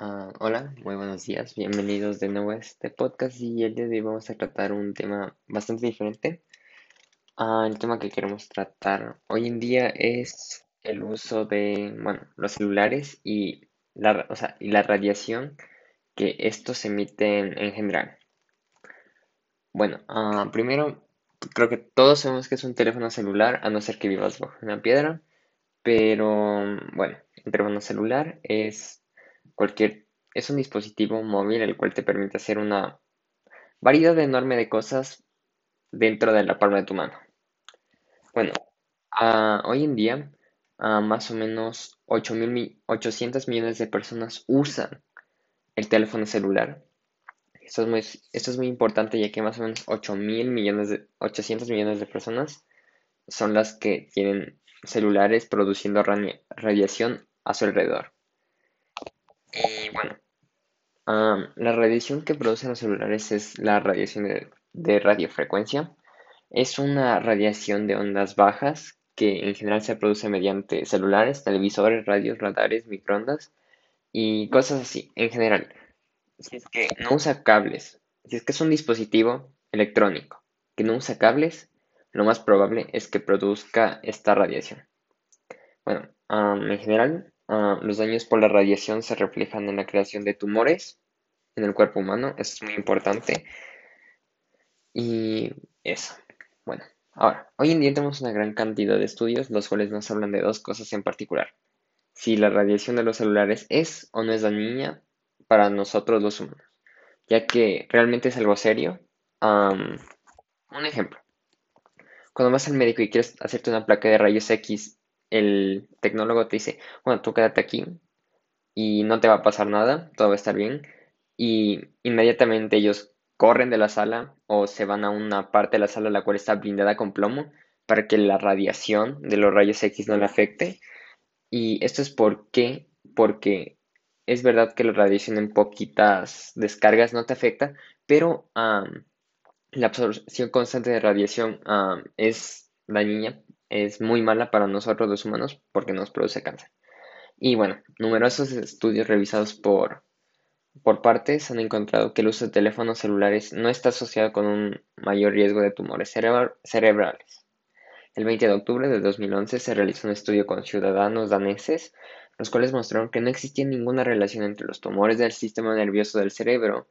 Ah, hola, muy buenos días, bienvenidos de nuevo a este podcast y el día de hoy vamos a tratar un tema bastante diferente. Ah, el tema que queremos tratar hoy en día es el uso de, bueno, los celulares y la, o sea, y la radiación que estos emiten en general. Bueno, ah, primero, creo que todos sabemos que es un teléfono celular, a no ser que vivas bajo una piedra, pero bueno, un teléfono celular es cualquier, es un dispositivo móvil el cual te permite hacer una variedad enorme de cosas dentro de la palma de tu mano. Bueno, hoy en día, más o menos 8.000 mi- 800 millones de personas usan el teléfono celular. Esto es muy, esto es muy importante ya que más o menos 8.000 millones de, 800 millones de personas son las que tienen celulares produciendo radiación a su alrededor. Y bueno, am, la radiación que producen los celulares es la radiación de, radiofrecuencia. Es una radiación de ondas bajas que en general se produce mediante celulares, televisores, radios, radares, microondas y cosas así. En general, si es que no usa cables, si es que es un dispositivo electrónico que no usa cables, lo más probable es que produzca esta radiación. Bueno, en general, ah, los daños por la radiación se reflejan en la creación de tumores en el cuerpo humano, eso es muy importante. Y eso. Bueno, ahora, hoy en día tenemos una gran cantidad de estudios, los cuales nos hablan de dos cosas en particular. Si la radiación de los celulares es o no es dañina para nosotros los humanos, ya que realmente es algo serio. Un ejemplo, cuando vas al médico y quieres hacerte una placa de rayos X, el tecnólogo te dice, bueno, tú quédate aquí y no te va a pasar nada, todo va a estar bien. Y inmediatamente ellos corren de la sala o se van a una parte de la sala la cual está blindada con plomo para que la radiación de los rayos X no le afecte. Y esto es por qué, porque es verdad que la radiación en poquitas descargas no te afecta, pero la absorción constante de radiación es dañina, es muy mala para nosotros los humanos porque nos produce cáncer. Y bueno, numerosos estudios revisados por, por partes han encontrado que el uso de teléfonos celulares no está asociado con un mayor riesgo de tumores cerebra- cerebrales. El 20 de octubre de 2011 se realizó un estudio con ciudadanos daneses, los cuales mostraron que no existía ninguna relación entre los tumores del sistema nervioso del cerebro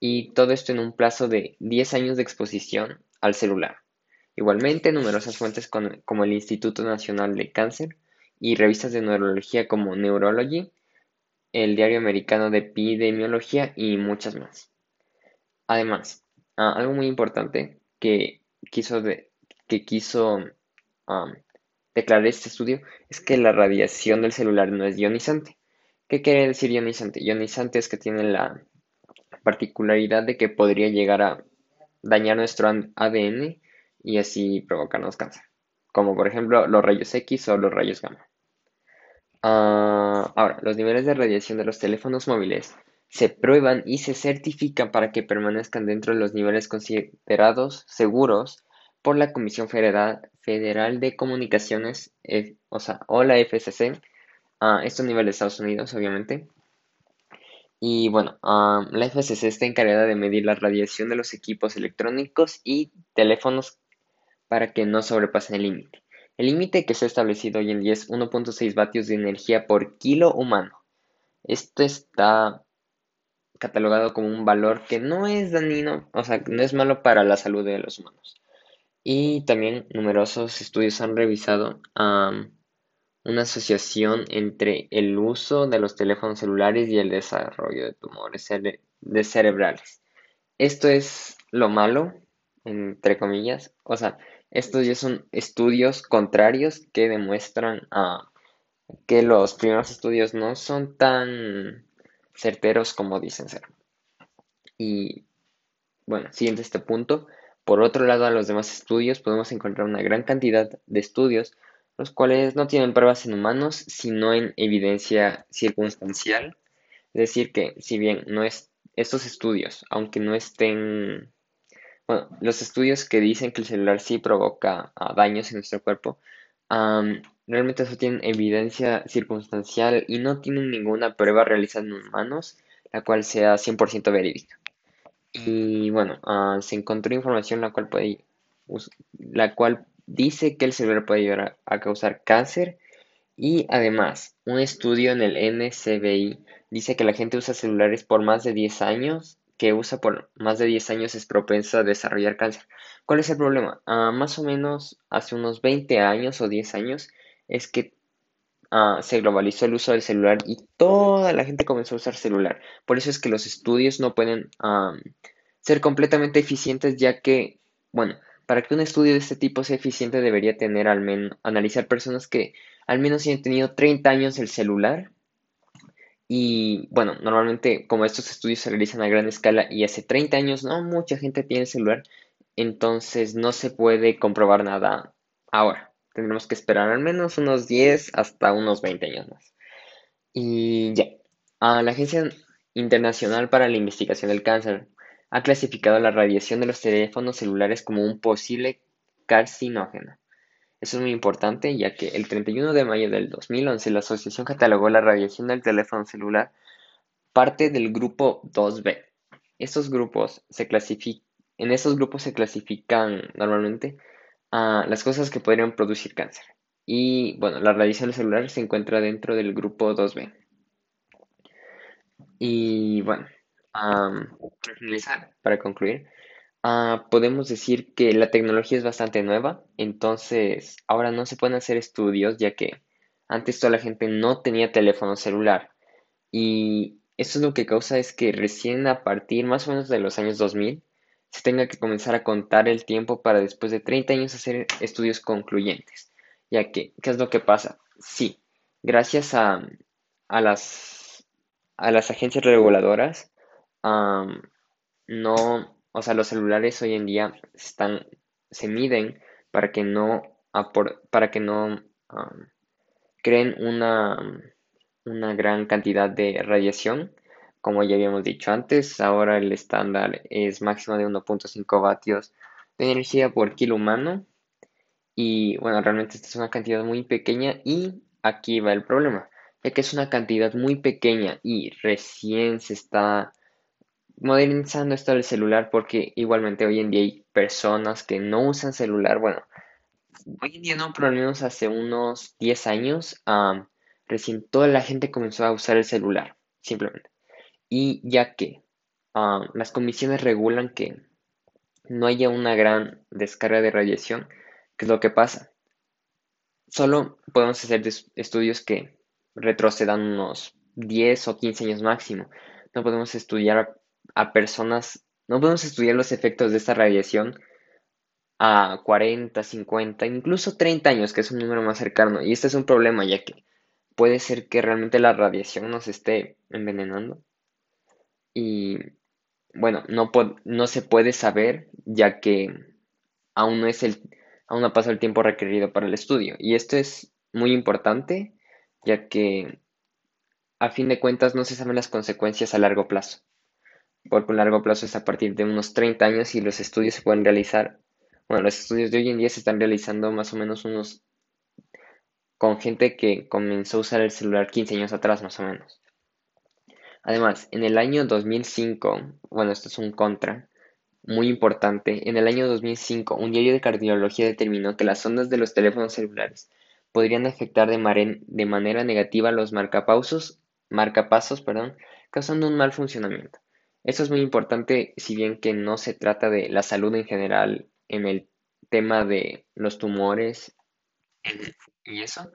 y todo esto en un plazo de 10 años de exposición al celular. Igualmente, numerosas fuentes como el Instituto Nacional de Cáncer y revistas de neurología como Neurology, el Diario Americano de Epidemiología y muchas más. Además, ah, algo muy importante que quiso, que quiso declarar este estudio es que la radiación del celular no es ionizante. ¿Qué quiere decir ionizante? Ionizante es que tiene la particularidad de que podría llegar a dañar nuestro ADN y así provocarnos cáncer, como por ejemplo los rayos X o los rayos gamma. Ah, ahora, los niveles de radiación de los teléfonos móviles se prueban y se certifican para que permanezcan dentro de los niveles considerados seguros por la Comisión Federal, de Comunicaciones, o sea, o la FCC, a estos niveles de Estados Unidos, obviamente. Y bueno, ah, la FCC está encargada de medir la radiación de los equipos electrónicos y teléfonos para que no sobrepasen el límite. El límite que se ha establecido hoy en día es 1.6 vatios de energía por kilo humano. Esto está catalogado como un valor que no es dañino, o sea, no es malo para la salud de los humanos. Y también numerosos estudios han revisado una asociación entre el uso de los teléfonos celulares y el desarrollo de tumores cerebrales. Esto es lo malo, entre comillas. O sea, estos ya son estudios contrarios que demuestran ah, que los primeros estudios no son tan certeros como dicen ser. Y bueno, siguiente este punto. Por otro lado, a los demás estudios podemos encontrar una gran cantidad de estudios, los cuales no tienen pruebas en humanos, sino en evidencia circunstancial. Es decir, que si bien no es estos estudios, aunque no estén bueno, los estudios que dicen que el celular sí provoca ah, daños en nuestro cuerpo, realmente eso tienen evidencia circunstancial y no tienen ninguna prueba realizada en humanos, la cual sea 100% verídica. Y bueno, ah, se encontró información la cual puede, la cual dice que el celular puede llegar a, causar cáncer y además un estudio en el NCBI dice que la gente usa celulares por más de 10 años, que usa por más de 10 años es propensa a desarrollar cáncer. ¿Cuál es el problema? Ah, más o menos hace unos 20 años o 10 años es que ah, se globalizó el uso del celular y toda la gente comenzó a usar celular. Por eso es que los estudios no pueden ser completamente eficientes ya que, bueno, para que un estudio de este tipo sea eficiente debería tener al menos, analizar personas que al menos hayan tenido 30 años el celular. Y bueno, normalmente como estos estudios se realizan a gran escala y hace 30 años no mucha gente tiene celular, entonces no se puede comprobar nada ahora. Tendremos que esperar al menos unos 10 hasta unos 20 años más. Y ya, la Agencia Internacional para la Investigación del Cáncer ha clasificado la radiación de los teléfonos celulares como un posible carcinógeno. Eso es muy importante ya que el 31 de mayo del 2011 la asociación catalogó la radiación del teléfono celular parte del grupo 2B. Estos grupos se en estos grupos se clasifican normalmente las cosas que podrían producir cáncer. Y bueno, la radiación celular se encuentra dentro del grupo 2B. Y bueno, para finalizar, para concluir, ah, podemos decir que la tecnología es bastante nueva, entonces ahora no se pueden hacer estudios ya que antes toda la gente no tenía teléfono celular y eso es lo que causa es que recién a partir más o menos de los años 2000 se tenga que comenzar a contar el tiempo para después de 30 años hacer estudios concluyentes. Ya que, ¿qué es lo que pasa? Sí, gracias a, a, las, a las agencias reguladoras, no, o sea, los celulares hoy en día están, se miden para que no, para que no creen una, una gran cantidad de radiación. Como ya habíamos dicho antes, ahora el estándar es máximo de 1.5 vatios de energía por kilo humano. Y bueno, realmente esta es una cantidad muy pequeña y aquí va el problema, ya que es una cantidad muy pequeña y recién se está modernizando esto del celular porque igualmente hoy en día hay personas que no usan celular. Bueno, hoy en día no, pero al menos hace unos 10 años, recién toda la gente comenzó a usar el celular, simplemente. Y ya que las comisiones regulan que no haya una gran descarga de radiación, ¿qué es lo que pasa? Solo podemos hacer estudios que retrocedan unos 10 o 15 años máximo. No podemos estudiar a personas, no podemos estudiar los efectos de esta radiación a 40, 50, incluso 30 años, que es un número más cercano. Y este es un problema, ya que puede ser que realmente la radiación nos esté envenenando. Y bueno, no, no se puede saber, ya que aún no es el, aún no ha pasado el tiempo requerido para el estudio. Y esto es muy importante, ya que a fin de cuentas no se saben las consecuencias a largo plazo porque un largo plazo es a partir de unos 30 años y los estudios se pueden realizar, bueno, los estudios de hoy en día se están realizando más o menos unos con gente que comenzó a usar el celular 15 años atrás más o menos. Además, en el año 2005, bueno, esto es un contra muy importante, en el año 2005 un diario de cardiología determinó que las ondas de los teléfonos celulares podrían afectar de, manera negativa los marcapasos, marcapasos, perdón, causando un mal funcionamiento. Esto es muy importante, si bien que no se trata de la salud en general en el tema de los tumores y eso,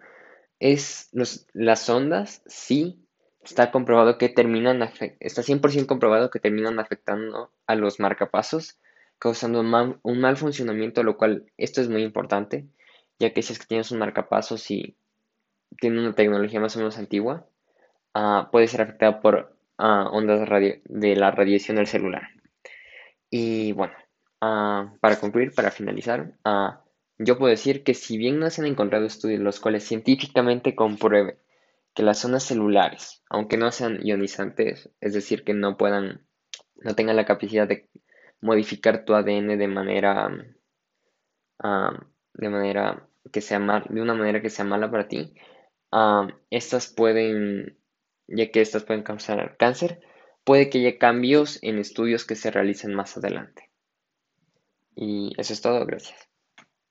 es los, las ondas, sí, está comprobado que terminan, está 100% comprobado que terminan afectando a los marcapasos, causando un mal, un mal funcionamiento, lo cual esto es muy importante, ya que si es que tienes un marcapasos y tiene una tecnología más o menos antigua, uh, puede ser afectado por ondas de la radiación del celular. Y bueno, para concluir, para finalizar, yo puedo decir que si bien no se han encontrado estudios los cuales científicamente comprueben que las zonas celulares, aunque no sean ionizantes, es decir, que no puedan, no tengan la capacidad de modificar tu ADN de manera, de manera que sea mal, de una manera que sea mala para ti, ah, estas pueden, ya que estas pueden causar cáncer, puede que haya cambios en estudios que se realicen más adelante. Y eso es todo, gracias.